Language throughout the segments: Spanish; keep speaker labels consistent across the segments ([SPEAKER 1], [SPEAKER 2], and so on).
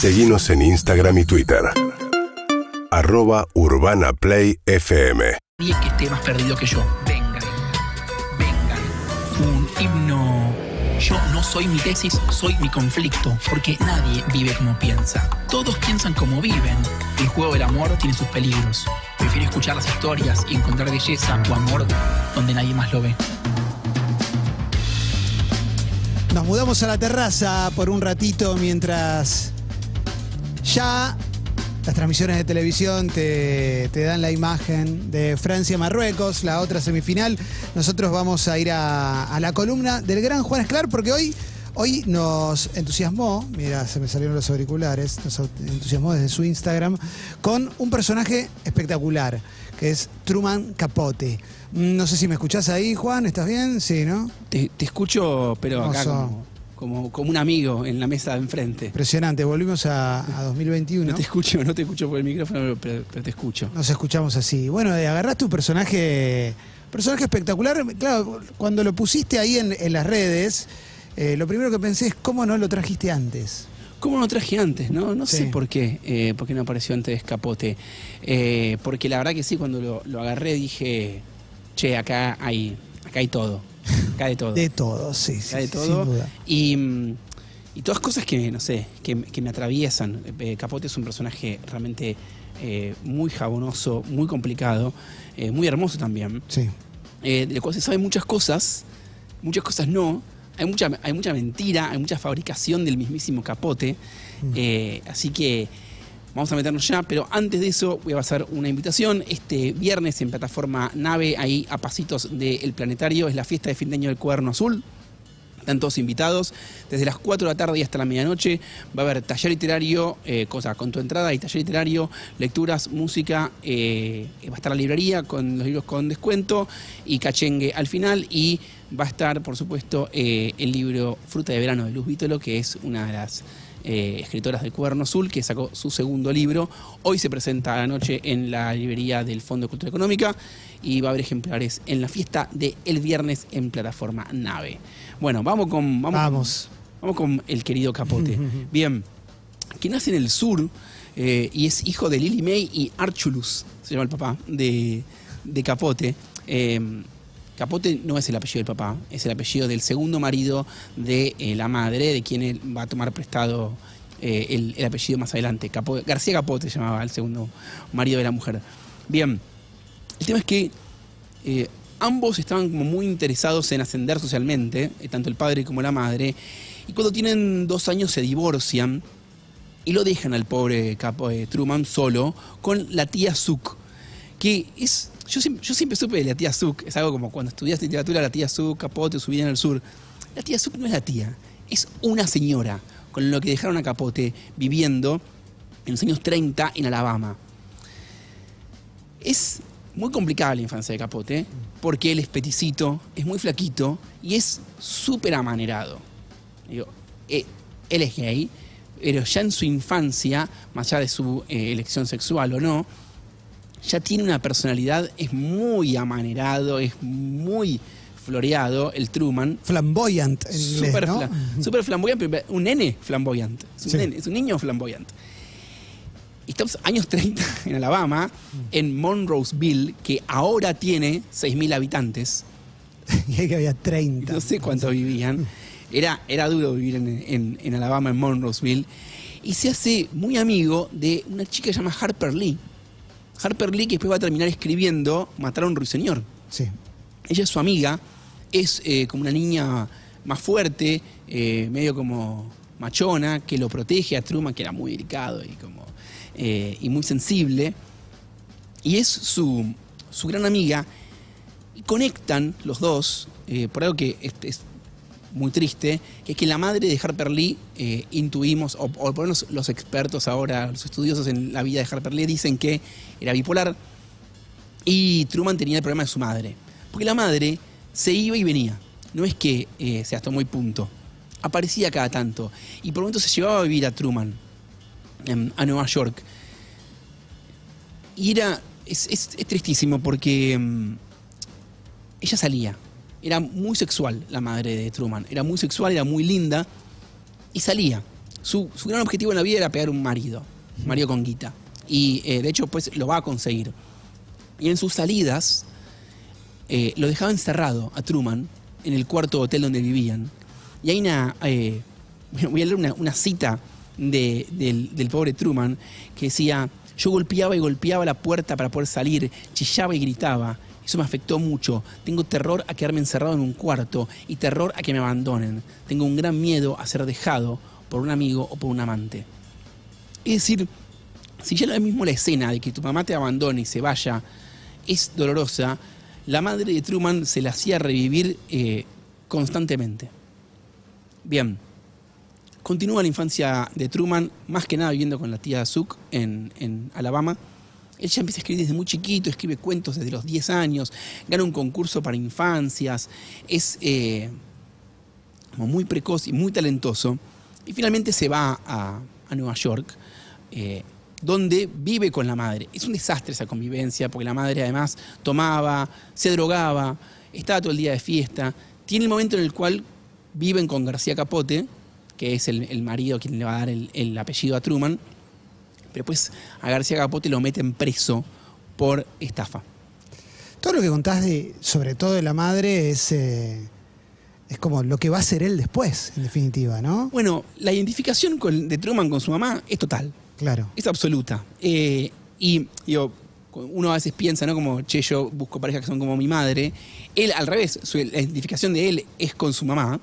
[SPEAKER 1] Seguimos en Instagram y Twitter. Arroba Urbana Play FM.
[SPEAKER 2] Nadie que esté más perdido que yo. Vengan, vengan. Un himno. Yo no soy mi tesis, soy mi conflicto, porque nadie vive como piensa. Todos piensan como viven. El juego del amor tiene sus peligros. Prefiero escuchar las historias y encontrar belleza o amor donde nadie más lo ve.
[SPEAKER 3] Nos mudamos a la terraza por un ratito mientras ya las transmisiones de televisión te, te dan la imagen de Francia-Marruecos, la otra semifinal. Nosotros vamos a ir a, a la columna del gran Juan Esclar porque hoy, hoy nos entusiasmó, mira, se me salieron los auriculares, nos entusiasmó desde su Instagram con un personaje espectacular, que es Truman Capote. No sé si me escuchás ahí, Juan, ¿estás bien? Sí, ¿no?
[SPEAKER 4] Te, te escucho, pero acá
[SPEAKER 3] Hermoso.
[SPEAKER 4] como, como, como un amigo en la mesa de enfrente.
[SPEAKER 3] Impresionante, volvimos a, a 2021.
[SPEAKER 4] No te escucho, no te escucho por el micrófono, pero, pero te escucho.
[SPEAKER 3] Nos escuchamos así. Bueno, eh, agarraste un personaje, personaje espectacular. Claro, cuando lo pusiste ahí en, en las redes, eh, lo primero que pensé es cómo no lo trajiste antes.
[SPEAKER 4] ¿Cómo no lo traje antes? No, no
[SPEAKER 3] Sí.
[SPEAKER 4] sé por qué, eh, por qué no apareció antes Capote. Eh, porque la verdad que sí, cuando lo, lo agarré dije, che, acá hay, acá hay todo. Acá hay todo.
[SPEAKER 3] De todo, sí,
[SPEAKER 4] Acá hay
[SPEAKER 3] sin
[SPEAKER 4] todo.
[SPEAKER 3] duda.
[SPEAKER 4] Y, mm, y todas cosas que, no sé, que, que me atraviesan. Eh, Capote es un personaje realmente eh, muy jabonoso, muy complicado, eh, muy hermoso también.
[SPEAKER 3] Sí.
[SPEAKER 4] eh, de lo cual se saben muchas cosas, muchas cosas no. Hay mucha, hay mucha mentira, hay mucha fabricación del mismísimo capote. Eh, así que vamos a meternos ya, pero antes de eso voy a pasar una invitación. Este viernes en plataforma Nave, ahí a pasitos del planetario, es la fiesta de fin de año del Cuaderno Azul. Están todos invitados. Desde las 4 de la tarde y hasta la medianoche va a haber taller literario, eh, cosa con tu entrada y taller literario, lecturas, música, eh, va a estar la librería con los libros con descuento y cachengue al final y va a estar, por supuesto, eh, el libro Fruta de Verano de Luz Vítolo, que es una de las eh, escritoras del Cuaderno Azul, que sacó su segundo libro. Hoy se presenta a la noche en la librería del Fondo de Cultura Económica y va a haber ejemplares en la fiesta de el viernes en plataforma Nave. Bueno, vamos con. Vamos,
[SPEAKER 3] Vamos.
[SPEAKER 4] Vamos con el querido Capote. Bien, que nace en el sur eh, y es hijo de Lily May y Archulus, se llama el papá de, de Capote. Eh, Capote no es el apellido del papá, es el apellido del segundo marido de eh, la madre, de quien él va a tomar prestado eh, el, el apellido más adelante. Capote- García Capote se llamaba el segundo marido de la mujer. Bien, el tema es que eh, ambos estaban como muy interesados en ascender socialmente, tanto el padre como la madre, y cuando tienen dos años se divorcian y lo dejan al pobre capo, Truman solo con la tía Suk, que es, yo siempre, supe de la tía Suk, es algo como cuando estudias literatura, la tía Suk, Capote, su vida en el sur. La tía Suk no es la tía, es una señora con lo que dejaron a Capote viviendo en los años 30 en Alabama. Es muy complicada la infancia de Capote, porque él es peticito, es muy flaquito y es súper amanerado. Digo, eh, él es gay, pero ya en su infancia, más allá de su eh, elección sexual o no, ya tiene una personalidad, es muy amanerado, es muy floreado, el Truman.
[SPEAKER 3] Flamboyant.
[SPEAKER 4] Súper
[SPEAKER 3] ¿no?
[SPEAKER 4] fla- flamboyante, un nene flamboyante. Es un,
[SPEAKER 3] Sí.
[SPEAKER 4] nene, es un niño flamboyante. Y estamos años 30 en Alabama, en Monroeville, que ahora tiene 6.000 habitantes.
[SPEAKER 3] y que había 30.
[SPEAKER 4] No sé cuánto vivían. Era, era duro vivir en, en- en Alabama, en Monroeville. Y se hace muy amigo de una chica que se llama Harper Lee. Harper Lee que después va a terminar escribiendo Matar a un ruiseñor.
[SPEAKER 3] Sí.
[SPEAKER 4] Ella es su amiga, es eh, como una niña más fuerte, eh, medio como machona, que lo protege a Truman, que era muy delicado y, como, eh, y muy sensible. Y es su, su gran amiga. Y conectan los dos por algo que es, es muy triste, que es que la madre de Harper Lee, eh, intuimos, o, por lo menos los expertos ahora, los estudiosos en la vida de Harper Lee, dicen que era bipolar y Truman tenía el problema de su madre. Porque la madre se iba y venía. No es que eh, se hasta muy punto. Aparecía cada tanto. Y por momentos se llevaba a vivir a Truman, a Nueva York. Y era. Es, es- tristísimo porque em, ella salía. Era muy sexual la madre de Truman. Era muy sexual, era muy linda. Y salía. su, su gran objetivo en la vida era pegar un marido, marido con guita. Y eh, de hecho, pues lo va a conseguir. Y en sus salidas, eh, lo dejaba encerrado a Truman en el cuarto hotel donde vivían. Y hay una. eh, voy a leer una, una cita de- del, del pobre Truman que decía: Yo golpeaba y golpeaba la puerta para poder salir, chillaba y gritaba. Eso me afectó mucho. Tengo terror a quedarme encerrado en un cuarto y terror a que me abandonen. Tengo un gran miedo a ser dejado por un amigo o por un amante. Es decir, si ya es mismo la escena de que tu mamá te abandone y se vaya es dolorosa, la madre de Truman se la hacía revivir eh, constantemente. Bien, continúa la infancia de Truman, más que nada viviendo con la tía en, en Alabama. Él ya empieza a escribir desde muy chiquito, escribe cuentos desde los 10 años, gana un concurso para infancias, es eh, como muy precoz y muy talentoso. Y finalmente se va a, Nueva York, eh, donde vive con la madre. Es un desastre esa convivencia, porque la madre además tomaba, se drogaba, estaba todo el día de fiesta. Tiene el momento en el cual viven con García Capote, que es el, marido quien le va a dar el apellido a Truman, pero pues a García Capote lo meten preso por estafa.
[SPEAKER 3] Todo lo que contás de, sobre todo de la madre, es, eh, es como lo que va a ser él después, en definitiva, ¿no?
[SPEAKER 4] Bueno, la identificación con- de Truman con su mamá es total.
[SPEAKER 3] Claro.
[SPEAKER 4] Es absoluta. Eh, y digo, uno a veces piensa, ¿no? Como, che, yo busco parejas que son como mi madre. Él, al revés, su, la identificación de él es con su mamá.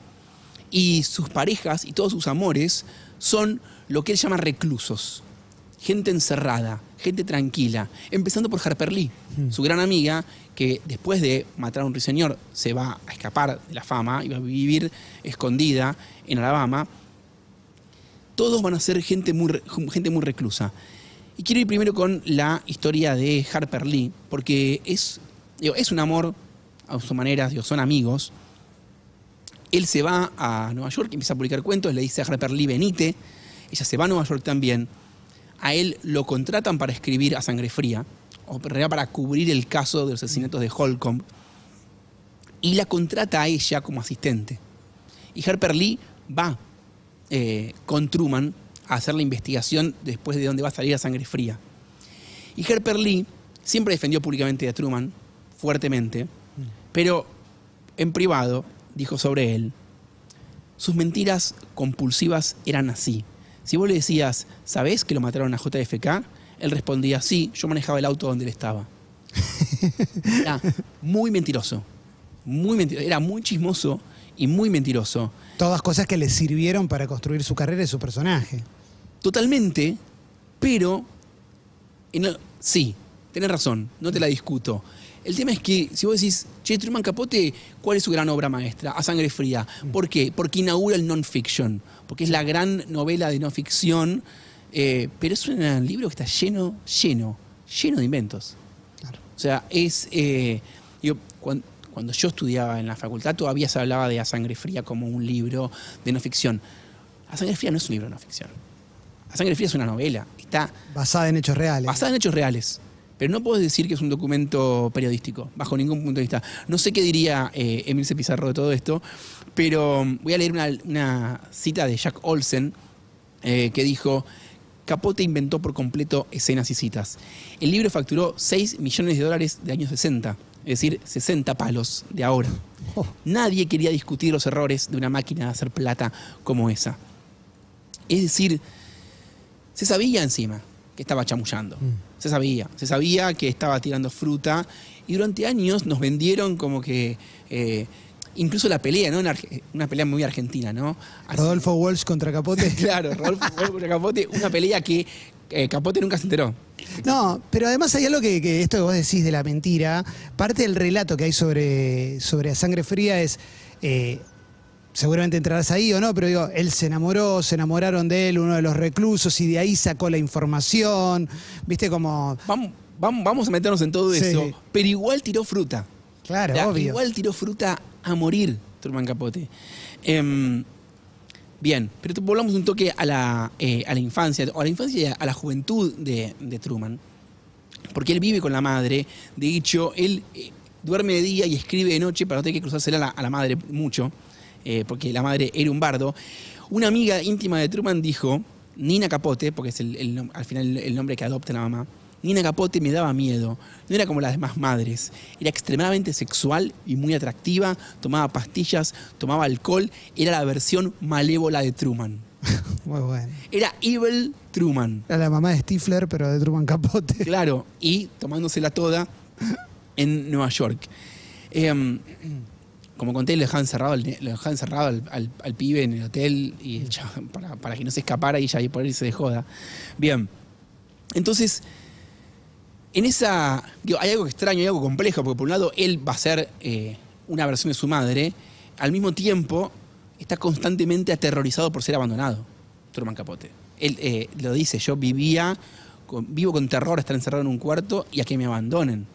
[SPEAKER 4] Y sus parejas y todos sus amores son lo que él llama reclusos. Gente encerrada, gente tranquila. Empezando por Harper Lee, su gran amiga, que después de matar a un ruiseñor se va a escapar de la fama y va a vivir escondida en Alabama todos van a ser gente muy, gente muy reclusa. Y quiero ir primero con la historia de Harper Lee, porque es, digo, es un amor a su manera, digo, son amigos. Él se va a Nueva York, empieza a publicar cuentos, le dice a Harper Lee, venite. Ella se va a Nueva York también. A él lo contratan para escribir a sangre fría, o para cubrir el caso de los asesinatos de Holcomb. Y la contrata a ella como asistente. Y Harper Lee va eh, con Truman a hacer la investigación después de dónde va a salir a sangre fría. Y Harper Lee siempre defendió públicamente a Truman, fuertemente, pero en privado dijo sobre él, sus mentiras compulsivas eran así. Si vos le decías, ¿sabés que lo mataron a JFK? Él respondía, sí, yo manejaba el auto donde él estaba. Era muy mentiroso, muy mentiroso, era muy chismoso y muy mentiroso.
[SPEAKER 3] Todas cosas que le sirvieron para construir su carrera y su personaje.
[SPEAKER 4] Totalmente, pero en el- sí, tenés razón, no te la discuto. El tema es que si vos decís, che, Truman Capote, ¿cuál es su gran obra maestra? A sangre fría. ¿Por qué? Porque inaugura el non-fiction, porque es la gran novela de no ficción, eh, pero es un libro que está lleno, lleno, lleno de inventos.
[SPEAKER 3] Claro.
[SPEAKER 4] O sea, es. eh, digo, cuan- cuando, yo estudiaba en la facultad todavía se hablaba de A Sangre Fría como un libro de no ficción. A Sangre Fría no es un libro de no ficción. A Sangre Fría es una novela. Está
[SPEAKER 3] Basada en hechos reales.
[SPEAKER 4] basada en hechos reales. Pero no puedo decir que es un documento periodístico, bajo ningún punto de vista. No sé qué diría eh, Emilce Pizarro de todo esto, pero mm, voy a leer una, una cita de Jack Olsen eh, que dijo, Capote inventó por completo escenas y citas. El libro facturó 6 millones de dólares de años 60, es decir, 60 palos de ahora.
[SPEAKER 3] Oh,
[SPEAKER 4] Nadie quería discutir los errores de una máquina de hacer plata como esa. Es decir, se sabía encima que estaba chamullando. Se sabía, se sabía que estaba tirando fruta y durante años nos vendieron como que eh, incluso la pelea, ¿no? Una pelea muy argentina, ¿no? Así-
[SPEAKER 3] Rodolfo Walsh contra Capote.
[SPEAKER 4] claro, Rodolfo Rodolfo contra Capote, una pelea que eh, Capote nunca se enteró.
[SPEAKER 3] No, pero además hay algo que, que esto que vos decís de la mentira, parte del relato que hay sobre, sobre A Sangre Fría es, eh, seguramente entrarás ahí o no, pero digo, él se enamoró, se enamoraron de él, uno de los reclusos, y de ahí sacó la información, viste como,
[SPEAKER 4] Vamos, vamos, vamos a meternos en todo
[SPEAKER 3] Sí.
[SPEAKER 4] eso, pero igual tiró fruta.
[SPEAKER 3] claro, obvio.
[SPEAKER 4] Igual tiró fruta a morir, Truman Capote. Em, bien, pero volvamos un toque a la, eh, a la infancia, o a la infancia y a, a la juventud de, de Truman. Porque él vive con la madre, de hecho, él eh, duerme de día y escribe de noche para no tener que cruzársela a la, a la madre mucho, eh, porque la madre era un bardo. Una amiga íntima de Truman dijo, Nina Capote, porque es el, al final el nombre que adopta la mamá, Nina Capote me daba miedo. No era como las demás madres. Era extremadamente sexual y muy atractiva. Tomaba pastillas, tomaba alcohol. Era la versión malévola de Truman.
[SPEAKER 3] Muy bueno.
[SPEAKER 4] Era Evil Truman.
[SPEAKER 3] Era la mamá de Stifler, pero de Truman Capote.
[SPEAKER 4] Claro, y tomándosela toda en Nueva York. Em, como conté, lo dejaba encerrado, al, lo dejaba encerrado al, al- pibe en el hotel y para, que no se escapara y ya y por de joda. Bien, entonces, en esa. digo, hay algo extraño, hay algo complejo, porque por un lado él va a ser eh, una versión de su madre, al mismo tiempo está constantemente aterrorizado por ser abandonado, Truman Capote. Él eh, lo dice, yo vivía, vivo con terror estar encerrado en un cuarto y a que me abandonen.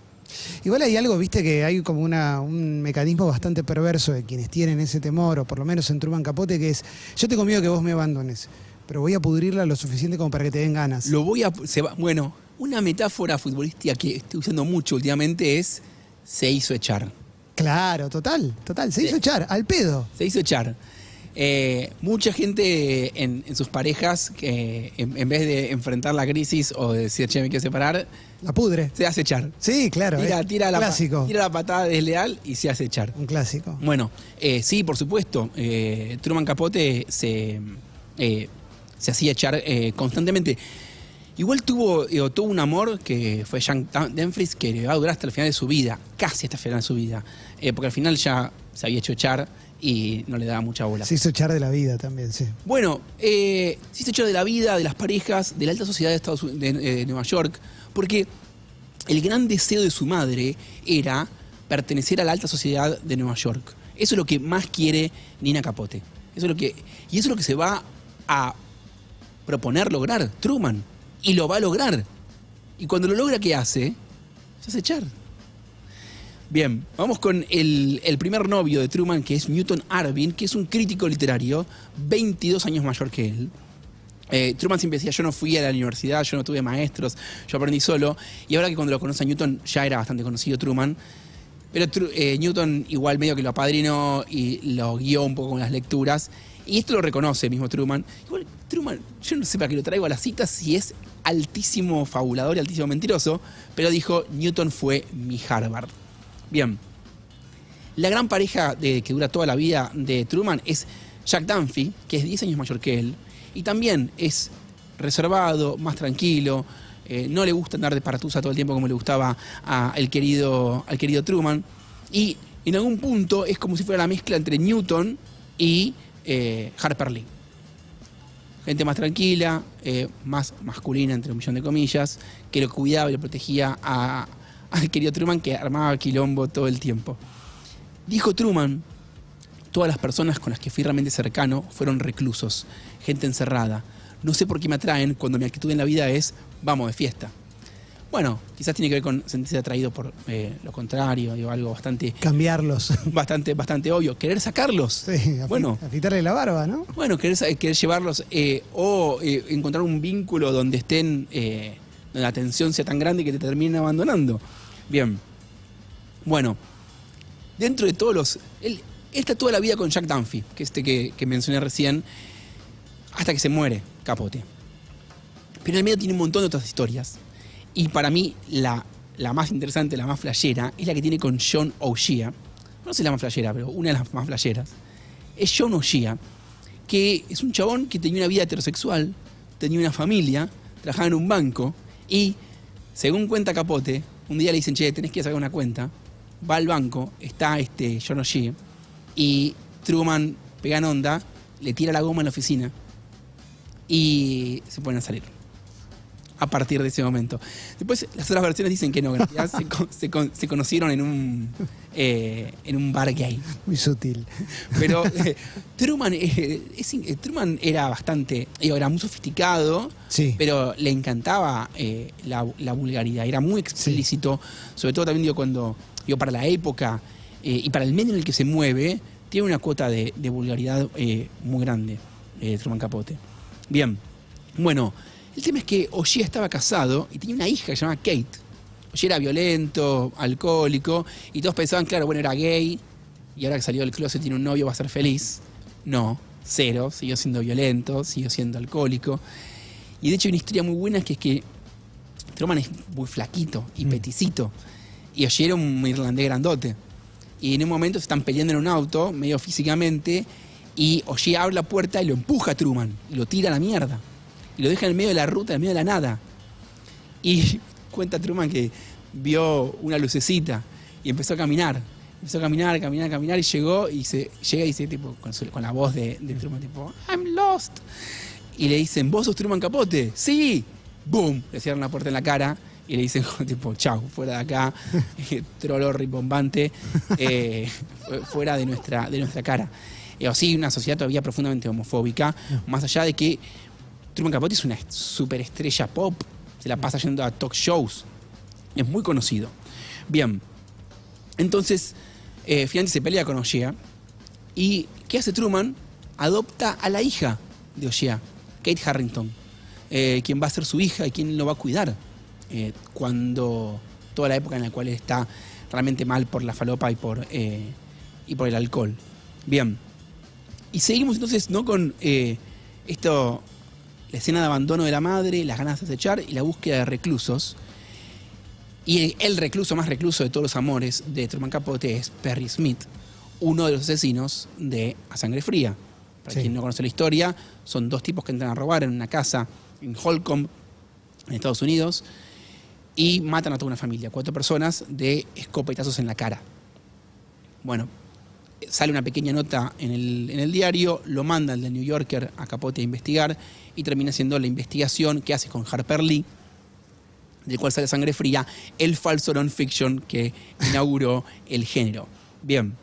[SPEAKER 3] Igual hay algo, viste, que hay como una, un mecanismo bastante perverso de quienes tienen ese temor, o por lo menos en Truman Capote, que es, yo tengo miedo que vos me abandones, pero voy a pudrirla lo suficiente como para que te den ganas.
[SPEAKER 4] Lo voy a. se va- bueno, una metáfora futbolística que estoy usando mucho últimamente es se hizo echar.
[SPEAKER 3] Claro, total, total. Se hizo
[SPEAKER 4] Sí.
[SPEAKER 3] echar, al pedo.
[SPEAKER 4] Se hizo echar. Eh, mucha gente en, en sus parejas, que en, en vez de enfrentar la crisis o de decir, che, me quiero separar,
[SPEAKER 3] La pudre.
[SPEAKER 4] se hace echar.
[SPEAKER 3] Sí, claro.
[SPEAKER 4] Tira, la, pa-
[SPEAKER 3] clásico.
[SPEAKER 4] tira la patada desleal y se hace echar.
[SPEAKER 3] Un clásico.
[SPEAKER 4] Bueno, eh, sí, por supuesto. eh, Truman Capote se, se hacía echar constantemente. Igual tuvo, tuvo un amor que fue Jean Dumfries que le va a durar hasta el final de su vida, casi hasta el final de su vida. Porque al final ya se había hecho echar y no le daba mucha bola.
[SPEAKER 3] Se hizo echar de la vida también, sí.
[SPEAKER 4] Bueno, eh, se hizo echar de la vida, de las parejas, de la alta sociedad de, Estados Unidos, de, eh, Nueva York, porque el gran deseo de su madre era pertenecer a la alta sociedad de Nueva York. Eso es lo que más quiere Nina Capote. Eso es lo que, y eso es lo que se va a proponer lograr Truman. Y lo va a lograr. Y cuando lo logra, ¿qué hace? Se hace echar. Bien, vamos con el, primer novio de Truman, que es Newton Arvin, que es un crítico literario, 22 años mayor que él. Eh, Truman siempre decía, yo no fui a la universidad, yo no tuve maestros, yo aprendí solo. Y ahora que cuando lo conoce a Newton ya era bastante conocido Truman. Pero eh, Newton igual medio que lo apadrinó y lo guió un poco con las lecturas. Y esto lo reconoce mismo Truman. Igual Truman, yo no sé para qué lo traigo a las citas si es altísimo fabulador y altísimo mentiroso, pero dijo, Newton fue mi Harvard. Bien, la gran pareja de, que dura toda la vida de Truman es Jack Dunphy, que es 10 años mayor que él, y también es reservado, más tranquilo, eh, no le gusta andar de paratusa todo el tiempo como le gustaba a el querido, al querido Truman, y en algún punto es como si fuera la mezcla entre Newton y eh, Harper Lee. Gente más tranquila, eh, más masculina, entre un millón de comillas, que lo cuidaba y lo protegía a- al querido Truman, que armaba quilombo todo el tiempo. Dijo Truman, todas las personas con las que fui realmente cercano fueron reclusos, gente encerrada. No sé por qué me atraen cuando mi actitud en la vida es vamos de fiesta. Bueno, quizás tiene que ver con sentirse atraído por eh, lo contrario, digo, algo bastante,
[SPEAKER 3] Cambiarlos.
[SPEAKER 4] bastante, bastante obvio. Querer sacarlos.
[SPEAKER 3] Sí,
[SPEAKER 4] Bueno.
[SPEAKER 3] afitarle la barba, ¿no?
[SPEAKER 4] Bueno, querer, querer llevarlos eh, o eh, encontrar un vínculo donde estén, eh, donde la tensión sea tan grande que te terminen abandonando. Bien. Bueno, dentro de todos los. Él, está toda la vida con Jack Dunphy, que este que, que mencioné recién, hasta que se muere, capote. Pero en el medio tiene un montón de otras historias. Y para mí, la, la más interesante, la más flashera, es la que tiene con John O'Shea. No sé la más flashera, pero una de las más flasheras. Es John O'Shea, que es un chabón que tenía una vida heterosexual, tenía una familia, trabajaba en un banco y, según cuenta Capote, un día le dicen, che, tenés que sacar una cuenta. Va al banco, está este John O'Shea y Truman pega en onda, le tira la goma en la oficina y se ponen a salir. A partir de ese momento. Después, las otras versiones dicen que no, que se, con- se con- se conocieron en un, eh, en un bar gay.
[SPEAKER 3] Muy sutil.
[SPEAKER 4] Pero eh, Truman, eh, es Truman era bastante, era muy sofisticado,
[SPEAKER 3] Sí.
[SPEAKER 4] pero le encantaba la, la vulgaridad, era muy explícito, sobre todo también digo, cuando, digo, para la época y para el medio en el que se mueve, tiene una cuota de, de vulgaridad muy grande, Truman Capote. Bien, bueno, el tema es que O'Shea estaba casado y tenía una hija que se llamaba Kate. O'Shea era violento, alcohólico, y todos pensaban, claro, bueno, era gay, y ahora que salió del closet tiene un novio, va a ser feliz. No, cero, siguió siendo violento, siguió siendo alcohólico. Y de hecho hay una historia muy buena que es que Truman es muy flaquito y peticito. Y Ogier era un irlandés grandote. Y en un momento se están peleando en un auto, medio físicamente, y Ogier abre la puerta y lo empuja a Truman, y lo tira a la mierda. Y lo deja en el medio de la ruta, en el medio de la nada. Y cuenta Truman que vio una lucecita y empezó a caminar. Empezó a caminar, caminar, caminar y llegó y se llega y dice tipo con, su- con la voz de, de Truman tipo I'm lost. Y le dicen, ¿vos sos Truman Capote? Sí. Boom, le cierran la puerta en la cara y le dicen tipo, chau, fuera de acá, trolo ribombante, eh, fu- fuera de nuestra, de nuestra cara. Eh, o sí, una sociedad todavía profundamente homofóbica, más allá de que Truman Capote es una superestrella pop, se la pasa yendo a talk shows, es muy conocido. Bien, entonces, eh, finalmente se pelea con Oshea. ¿Y qué hace Truman? Adopta a la hija de Oshea, Kate Harrington, eh, quien va a ser su hija y quien lo va a cuidar eh, cuando toda la época en la cual está realmente mal por la falopa y por, eh, y por el alcohol. Bien. Y seguimos entonces ¿no? con eh, esto, la escena de abandono de la madre, las ganas de acechar y la búsqueda de reclusos. Y el recluso más recluso de todos los amores de Truman Capote es Perry Smith, uno de los asesinos de A Sangre Fría. Para
[SPEAKER 3] Sí.
[SPEAKER 4] quien no conoce la historia, son dos tipos que entran a robar en una casa en Holcomb, en Estados Unidos, y matan a toda una familia, cuatro personas, de escopetazos en la cara. Bueno, sale una pequeña nota en el, en el diario, lo manda el de New Yorker a Capote a investigar y termina siendo la investigación que hace con Harper Lee, del cual sale Sangre Fría, el falso non-fiction que inauguró el género. Bien,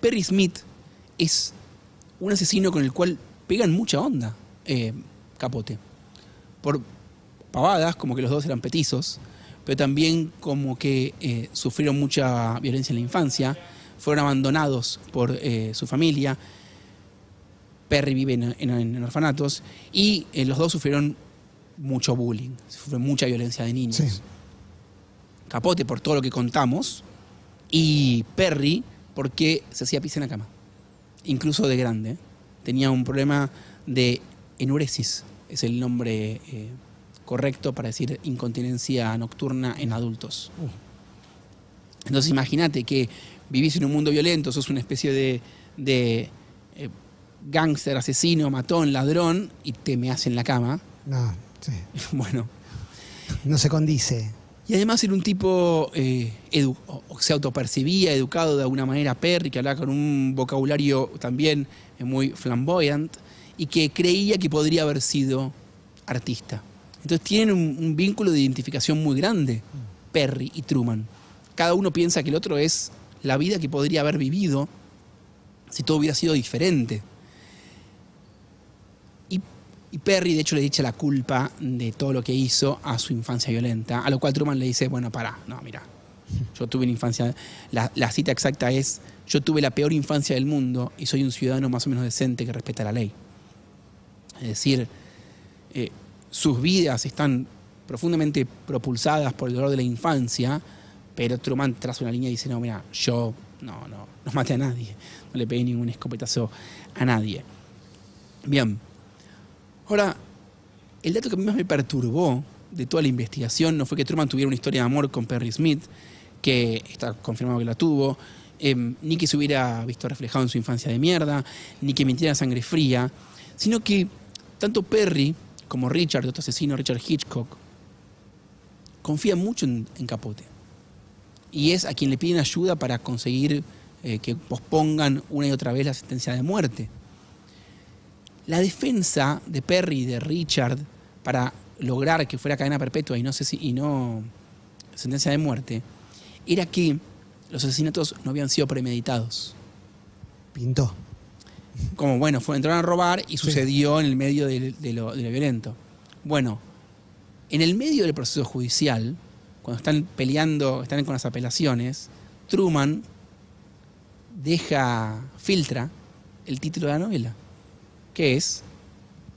[SPEAKER 4] Perry Smith es un asesino con el cual pegan mucha onda eh, Capote. Por pavadas, como que los dos eran petizos, pero también como que eh, sufrieron mucha violencia en la infancia, fueron abandonados por eh, su familia. Perry vive en, en- en orfanatos y eh, los dos sufrieron mucho bullying, sufrieron mucha violencia de niños.
[SPEAKER 3] Sí.
[SPEAKER 4] Capote por todo lo que contamos y Perry porque se hacía pis en la cama, incluso de grande. Tenía un problema de enuresis, es el nombre eh, correcto para decir incontinencia nocturna en adultos. Entonces imagínate que vivís en un mundo violento, sos una especie de, de eh, gángster, asesino, matón, ladrón y te meas en la cama.
[SPEAKER 3] No, sí.
[SPEAKER 4] Bueno,
[SPEAKER 3] No se condice.
[SPEAKER 4] y además era un tipo eh, edu- o- o se autopercibía, educado de alguna manera, Perry, que hablaba con un vocabulario también eh, muy flamboyant y que creía que podría haber sido artista. Entonces tienen un, un vínculo de identificación muy grande, Perry y Truman. Cada uno piensa que el otro es la vida que podría haber vivido si todo hubiera sido diferente. Y, Perry, de hecho, le echa la culpa de todo lo que hizo a su infancia violenta, a lo cual Truman le dice, bueno, pará, no, mira, yo tuve una infancia, la, la cita exacta es, yo tuve la peor infancia del mundo y soy un ciudadano más o menos decente que respeta la ley. Es decir, eh, sus vidas están profundamente propulsadas por el dolor de la infancia, pero Truman traza una línea y dice, no, mira, yo no, no, no maté a nadie, no le pegué ningún escopetazo a nadie. Bien, ahora, el dato que más me perturbó de toda la investigación no fue que Truman tuviera una historia de amor con Perry Smith, que está confirmado que la tuvo, eh, ni que se hubiera visto reflejado en su infancia de mierda, ni que mintiera sangre fría, sino que tanto Perry como Richard, otro asesino, Richard Hitchcock, confían mucho en Capote. Y es a quien le piden ayuda para conseguir eh, que pospongan una y otra vez la sentencia de muerte. La defensa de Perry y de Richard para lograr que fuera cadena perpetua y no, sé si- y no sentencia de muerte era que los asesinatos no habían sido premeditados.
[SPEAKER 3] Pintó.
[SPEAKER 4] Como, bueno, fue, entraron a robar y sucedió en el medio de, de lo, de lo violento. Bueno, en el medio del proceso judicial, cuando están peleando, están con las apelaciones, Truman deja, filtra el título de la novela, que es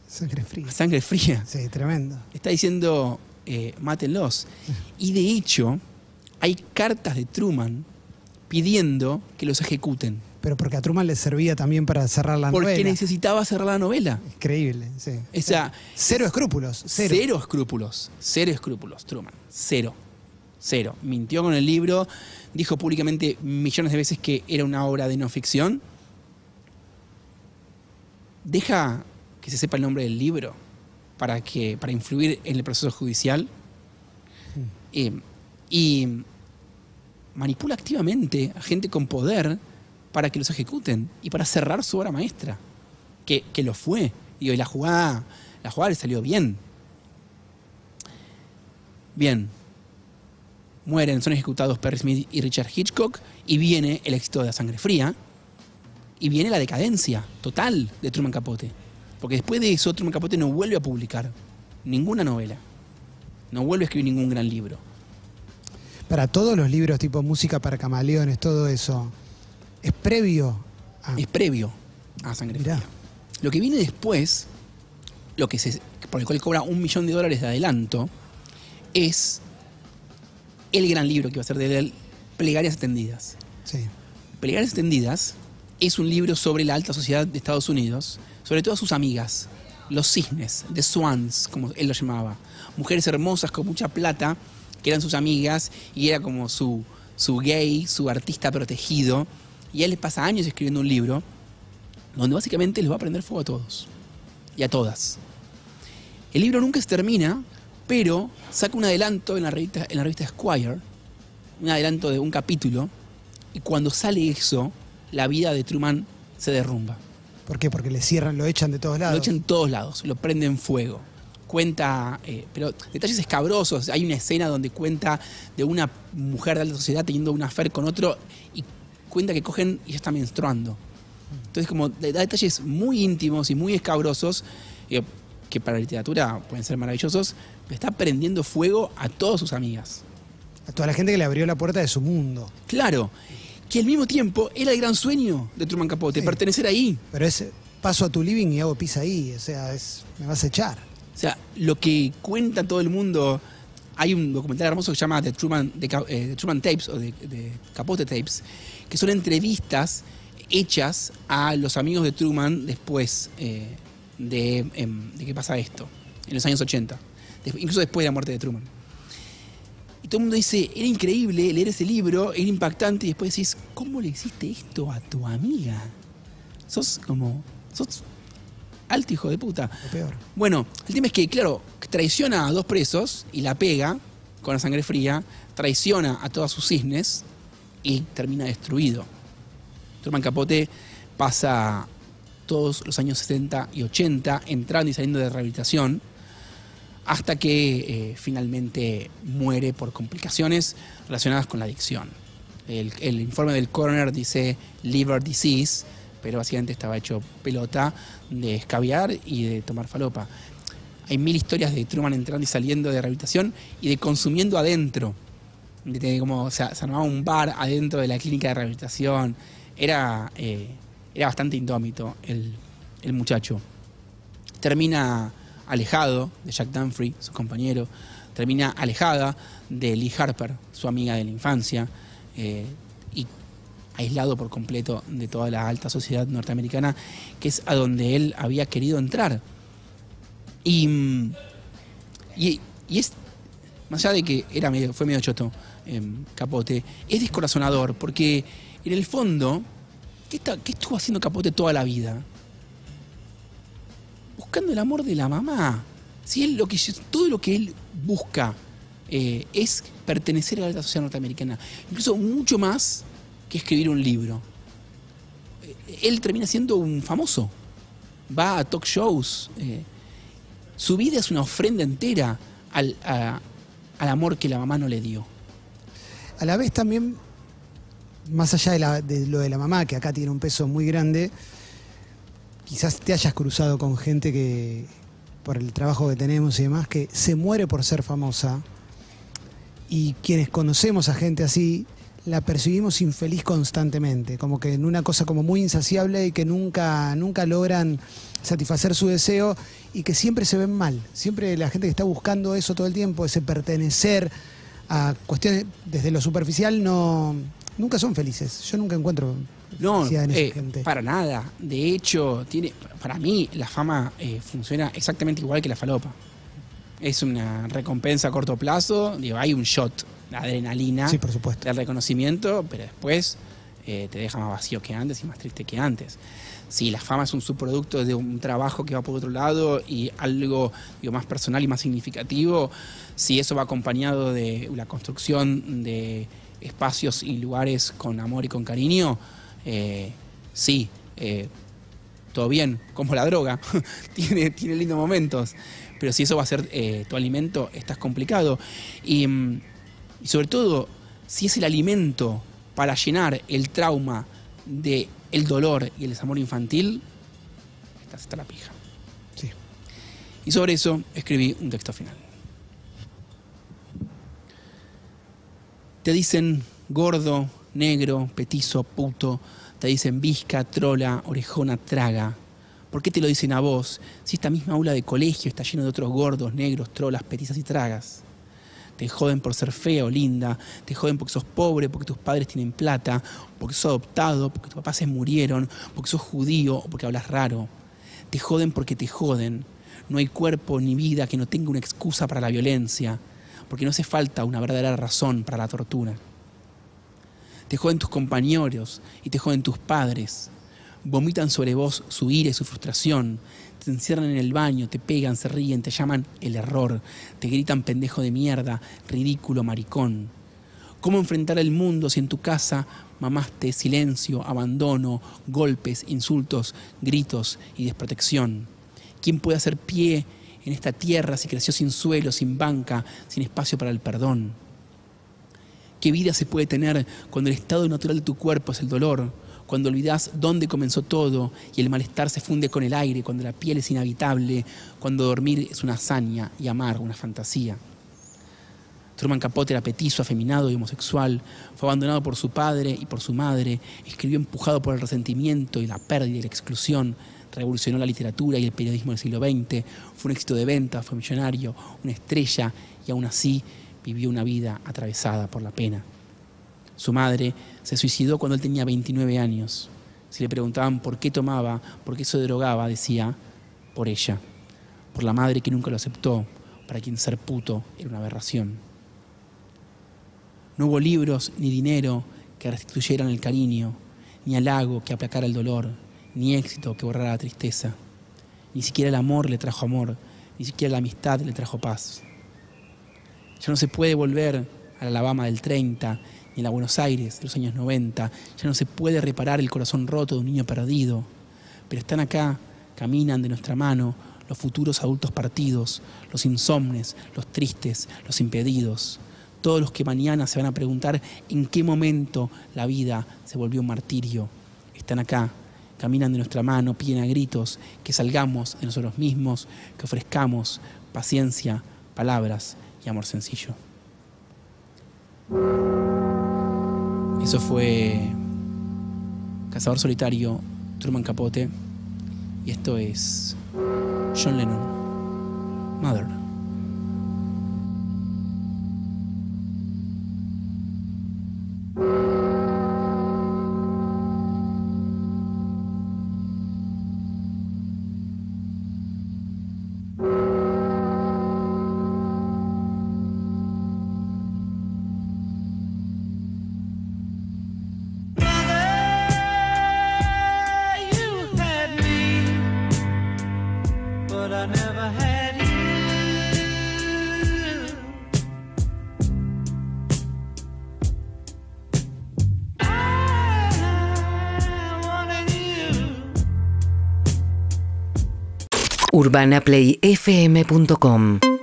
[SPEAKER 3] Sangre fría.
[SPEAKER 4] Sangre Fría.
[SPEAKER 3] Sí, tremendo.
[SPEAKER 4] Está diciendo, eh, mátenlos. Y de hecho, hay cartas de Truman pidiendo que los ejecuten.
[SPEAKER 3] Pero porque a Truman le servía también para cerrar la
[SPEAKER 4] porque
[SPEAKER 3] novela.
[SPEAKER 4] necesitaba cerrar la novela.
[SPEAKER 3] Increíble, sí.
[SPEAKER 4] O sea,
[SPEAKER 3] Cero escrúpulos, cero.
[SPEAKER 4] Cero escrúpulos, cero escrúpulos, Truman, cero, cero. Mintió con el libro, dijo públicamente millones de veces que era una obra de no ficción. Deja que se sepa el nombre del libro para, que, para influir en el proceso judicial Eh, y manipula activamente a gente con poder para que los ejecuten y para cerrar su obra maestra, que, que lo fue. Digo, y la jugada, la jugada le salió bien. Bien. Mueren, son ejecutados Perry Smith y Richard Hitchcock, y viene el éxito de la sangre fría, y viene la decadencia total de Truman Capote. Porque después de eso, Truman Capote no vuelve a publicar ninguna novela. No vuelve a escribir ningún gran libro.
[SPEAKER 3] Para todos los libros tipo Música para Camaleones, todo eso, es previo a...
[SPEAKER 4] Es previo a Sangre
[SPEAKER 3] Mirá.
[SPEAKER 4] Fría. Lo que viene después, lo que se, por el cual cobra un millón de dólares de adelanto, es el gran libro que va a ser de él, Plegarias Extendidas.
[SPEAKER 3] Sí.
[SPEAKER 4] Plegarias Extendidas es un libro sobre la alta sociedad de Estados Unidos, sobre todas sus amigas, los cisnes, the swans, como él lo llamaba. Mujeres hermosas con mucha plata, que eran sus amigas, y era como su, su gay, su artista protegido. Y él le pasa años escribiendo un libro donde básicamente les va a prender fuego a todos y a todas. El libro nunca se termina, pero saca un adelanto en la revista, en la revista Squire, un adelanto de un capítulo, y cuando sale eso, la vida de Truman se derrumba.
[SPEAKER 3] ¿Por qué? Porque le cierran, lo echan de todos lados.
[SPEAKER 4] Lo echan en todos lados, lo prenden fuego. Cuenta, eh, pero detalles escabrosos. Hay una escena donde cuenta de una mujer de alta sociedad teniendo una affair con otro y cuenta que cogen y ya está menstruando. Entonces, como da detalles muy íntimos y muy escabrosos, eh, que para la literatura pueden ser maravillosos, está prendiendo fuego a todas sus amigas.
[SPEAKER 3] A toda la gente que le abrió la puerta de su mundo.
[SPEAKER 4] Claro, que al mismo tiempo era el gran sueño de Truman Capote,
[SPEAKER 3] Sí.
[SPEAKER 4] pertenecer ahí.
[SPEAKER 3] Pero es paso a tu living y hago pis ahí. O sea, es, me vas a echar.
[SPEAKER 4] O sea, lo que cuenta todo el mundo. Hay un documental hermoso que se llama The Truman, The eh, The Truman Tapes o de, Capote Tapes, que son entrevistas hechas a los amigos de Truman después eh, de, em, de que pasa esto, en los años 80, Des- incluso después de la muerte de Truman. Y todo el mundo dice, era increíble leer ese libro, era impactante, y después decís, ¿cómo le hiciste esto a tu amiga? Sos como, sos alto hijo de puta.
[SPEAKER 3] Lo peor.
[SPEAKER 4] Bueno, el tema es que, claro, traiciona a dos presos y la pega con la sangre fría, traiciona a todas sus cisnes y termina destruido. Truman Capote pasa todos los años 70 y 80 entrando y saliendo de rehabilitación hasta que eh, finalmente muere por complicaciones relacionadas con la adicción. El, el informe del coroner dice liver disease, pero básicamente estaba hecho pelota de escabiar y de tomar falopa. Hay mil historias de Truman entrando y saliendo de rehabilitación y de consumiendo adentro. De como, o sea, se armaba un bar adentro de la clínica de rehabilitación. Era, eh, era bastante indómito el, el muchacho. Termina alejado de Jack Dunphy, su compañero. Termina alejada de Lee Harper, su amiga de la infancia. eh, y aislado por completo de toda la alta sociedad norteamericana, que es a donde él había querido entrar. Y, y, y es, más allá de que era medio, fue medio choto, em, Capote, es descorazonador, porque en el fondo, ¿qué, estuvo haciendo Capote toda la vida? Buscando el amor de la mamá. Si él lo que, todo lo que él busca eh, es pertenecer a la sociedad norteamericana, incluso mucho más que escribir un libro. Eh, Él termina siendo un famoso. Va a talk shows. eh, su vida es una ofrenda entera al, al amor que la mamá no le dio.
[SPEAKER 3] A la vez también, más allá de, la- de lo de la mamá, que acá tiene un peso muy grande, quizás te hayas cruzado con gente que, por el trabajo que tenemos y demás, que se muere por ser famosa. Y quienes conocemos a gente así, la percibimos infeliz constantemente, como que en una cosa como muy insaciable y que nunca, nunca logran satisfacer su deseo y que siempre se ven mal. Siempre la gente que está buscando eso todo el tiempo, ese pertenecer a cuestiones desde lo superficial, no, nunca son felices. Yo nunca encuentro
[SPEAKER 4] No,
[SPEAKER 3] esa
[SPEAKER 4] eh,
[SPEAKER 3] gente.
[SPEAKER 4] para nada. De hecho, tiene, para mí la fama eh, funciona exactamente igual que la falopa. Es una recompensa a corto plazo, digo, hay un shot de adrenalina
[SPEAKER 3] Sí, por supuesto.
[SPEAKER 4] del reconocimiento, pero después eh, te deja más vacío que antes y más triste que antes. Si la fama es un subproducto de un trabajo que va por otro lado y algo digo, más personal y más significativo, si eso va acompañado de la construcción de espacios y lugares con amor y con cariño, eh, sí, eh, todo bien, como la droga, tiene, tiene lindos momentos, pero si eso va a ser eh, tu alimento, estás complicado. Y, mm, y sobre todo, si es el alimento para llenar el trauma de el dolor y el desamor infantil, estás hasta la pija.
[SPEAKER 3] Sí.
[SPEAKER 4] Y sobre eso escribí un texto final. Te dicen gordo, negro, petizo, puto. Te dicen visca, trola, orejona, traga. ¿Por qué te lo dicen a vos si esta misma aula de colegio está lleno de otros gordos, negros, trolas, petizas y tragas? Te joden por ser fea o linda, te joden porque sos pobre, porque tus padres tienen plata, porque sos adoptado, porque tus papás se murieron, porque sos judío o porque hablas raro. Te joden porque te joden. No hay cuerpo ni vida que no tenga una excusa para la violencia, porque no hace falta una verdadera razón para la tortura. Te joden tus compañeros y te joden tus padres. Vomitan sobre vos su ira y su frustración. Te encierran en el baño, te pegan, se ríen, te llaman el error. Te gritan pendejo de mierda, ridículo, maricón. ¿Cómo enfrentar el mundo si en tu casa mamaste silencio, abandono, golpes, insultos, gritos y desprotección? ¿Quién puede hacer pie en esta tierra si creció sin suelo, sin banca, sin espacio para el perdón? ¿Qué vida se puede tener cuando el estado natural de tu cuerpo es el dolor? Cuando olvidas dónde comenzó todo y el malestar se funde con el aire, cuando la piel es inhabitable, cuando dormir es una hazaña y amar una fantasía. Truman Capote era petizo, afeminado y homosexual, fue abandonado por su padre y por su madre, escribió empujado por el resentimiento y la pérdida y la exclusión, revolucionó la literatura y el periodismo del siglo XX, fue un éxito de venta, fue millonario, una estrella y aún así vivió una vida atravesada por la pena. Su madre se suicidó cuando él tenía 29 años. Si le preguntaban por qué tomaba, por qué se drogaba, decía, por ella, por la madre que nunca lo aceptó, para quien ser puto era una aberración. No hubo libros ni dinero que restituyeran el cariño, ni halago que aplacara el dolor, ni éxito que borrara la tristeza. Ni siquiera el amor le trajo amor, ni siquiera la amistad le trajo paz. Ya no se puede volver a la Alabama del 30, ni a la Buenos Aires de los años 90. Ya no se puede reparar el corazón roto de un niño perdido. Pero están acá, caminan de nuestra mano los futuros adultos partidos, los insomnes, los tristes, los impedidos. Todos los que mañana se van a preguntar en qué momento la vida se volvió un martirio. Están acá, caminan de nuestra mano, piden a gritos que salgamos de nosotros mismos, que ofrezcamos paciencia, palabras y amor sencillo. Eso fue Cazador Solitario, Truman Capote. Y esto es John Lennon, Mother.
[SPEAKER 5] urbanaplayfm.com